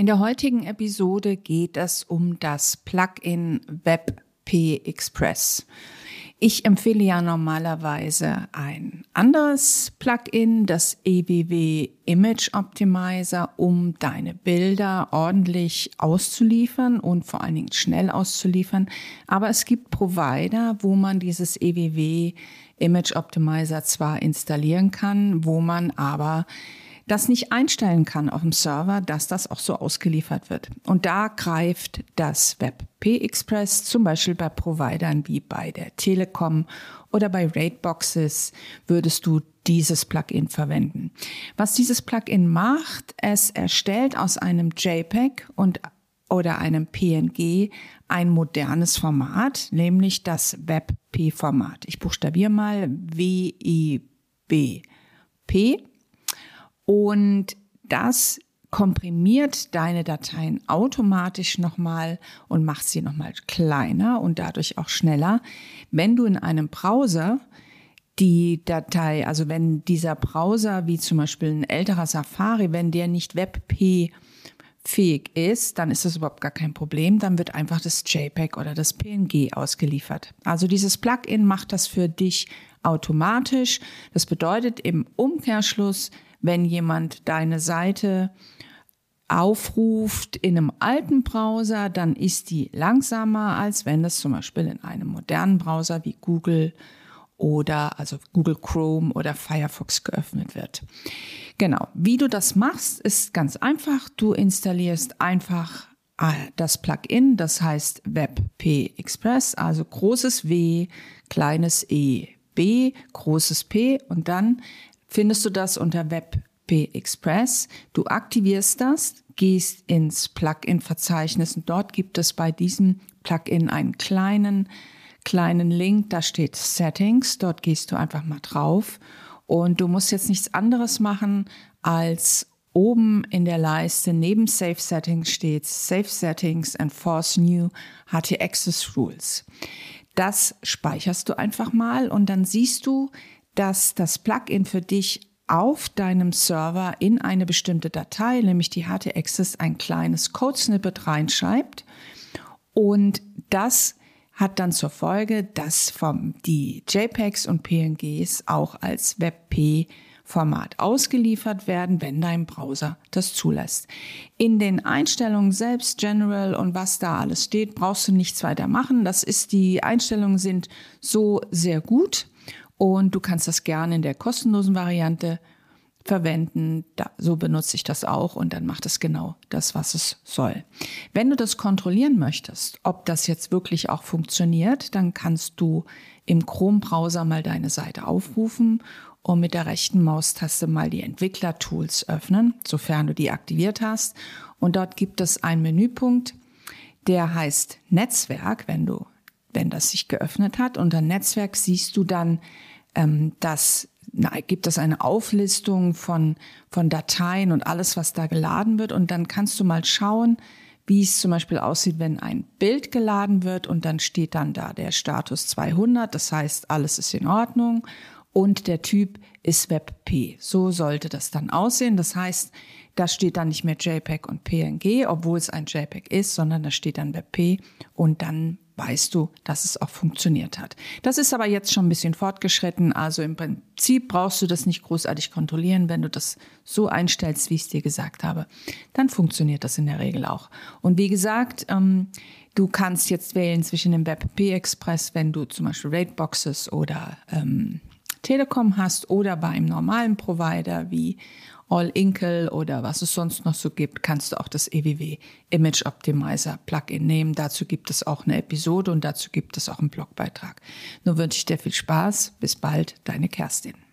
In der heutigen Episode geht es um das Plugin WebP Express. Ich empfehle ja normalerweise ein anderes Plugin, das EBW Image Optimizer, um deine Bilder ordentlich auszuliefern und vor allen Dingen schnell auszuliefern. Aber es gibt Provider, wo man dieses EBW Image Optimizer zwar installieren kann, wo man aber das nicht einstellen kann auf dem Server, dass das auch so ausgeliefert wird. Und da greift das WebP Express zum Beispiel bei Providern wie bei der Telekom oder bei Rateboxes würdest du dieses Plugin verwenden. Was dieses Plugin macht, es erstellt aus einem JPEG und oder einem PNG ein modernes Format, nämlich das WebP-Format. Ich buchstabiere mal W-I-B-P und das komprimiert deine Dateien automatisch nochmal und macht sie nochmal kleiner und dadurch auch schneller. Wenn du in einem Browser die Datei, also wenn dieser Browser, wie zum Beispiel ein älterer Safari, wenn der nicht WebP fähig ist, dann ist das überhaupt gar kein Problem. Dann wird einfach das JPEG oder das PNG ausgeliefert. Also dieses Plugin macht das für dich automatisch. Das bedeutet im Umkehrschluss, wenn jemand deine Seite aufruft in einem alten Browser, dann ist die langsamer, als wenn es zum Beispiel in einem modernen Browser wie Google oder also Google Chrome oder Firefox geöffnet wird. Genau, wie du das machst, ist ganz einfach. Du installierst einfach äh, das Plugin, das heißt WebP Express, also großes W, kleines E, B, großes P und dann findest du das unter WebP Express. Du aktivierst das, gehst ins Plugin-Verzeichnis und dort gibt es bei diesem Plugin einen kleinen, kleinen Link, da steht Settings. Dort gehst du einfach mal drauf und du musst jetzt nichts anderes machen als Oben in der Leiste neben Save Settings steht Save Settings and Force New HT Access Rules. Das speicherst du einfach mal und dann siehst du, dass das Plugin für dich auf deinem Server in eine bestimmte Datei, nämlich die HT-Access, ein kleines Code-Snippet reinschreibt. Und das hat dann zur Folge, dass vom, die JPEGs und PNGs auch als WebP Format ausgeliefert werden, wenn dein Browser das zulässt. In den Einstellungen selbst, General und was da alles steht, brauchst du nichts weiter machen. Das ist, die Einstellungen sind so sehr gut und du kannst das gerne in der kostenlosen Variante verwenden. Da, so benutze ich das auch und dann macht es genau das, was es soll. Wenn du das kontrollieren möchtest, ob das jetzt wirklich auch funktioniert, dann kannst du im Chrome-Browser mal deine Seite aufrufen und mit der rechten Maustaste mal die Entwickler-Tools öffnen, sofern du die aktiviert hast. Und dort gibt es einen Menüpunkt, der heißt Netzwerk, wenn du wenn das sich geöffnet hat. Unter Netzwerk siehst du dann, ähm, dass na, gibt es eine Auflistung von, von Dateien und alles, was da geladen wird. Und dann kannst du mal schauen, wie es zum Beispiel aussieht, wenn ein Bild geladen wird und dann steht dann da der Status 200. Das heißt, alles ist in Ordnung und der Typ ist WebP. So sollte das dann aussehen. Das heißt, da steht dann nicht mehr JPEG und PNG, obwohl es ein JPEG ist, sondern da steht dann WebP und dann weißt du, dass es auch funktioniert hat. Das ist aber jetzt schon ein bisschen fortgeschritten. Also im Prinzip brauchst du das nicht großartig kontrollieren. Wenn du das so einstellst, wie ich es dir gesagt habe, dann funktioniert das in der Regel auch. Und wie gesagt, ähm, du kannst jetzt wählen zwischen dem WebP Express, wenn du zum Beispiel Rateboxes oder ähm, Telekom hast oder bei einem normalen Provider wie All Inkle oder was es sonst noch so gibt, kannst du auch das EWW Image Optimizer Plugin nehmen. Dazu gibt es auch eine Episode und dazu gibt es auch einen Blogbeitrag. Nun wünsche ich dir viel Spaß. Bis bald, deine Kerstin.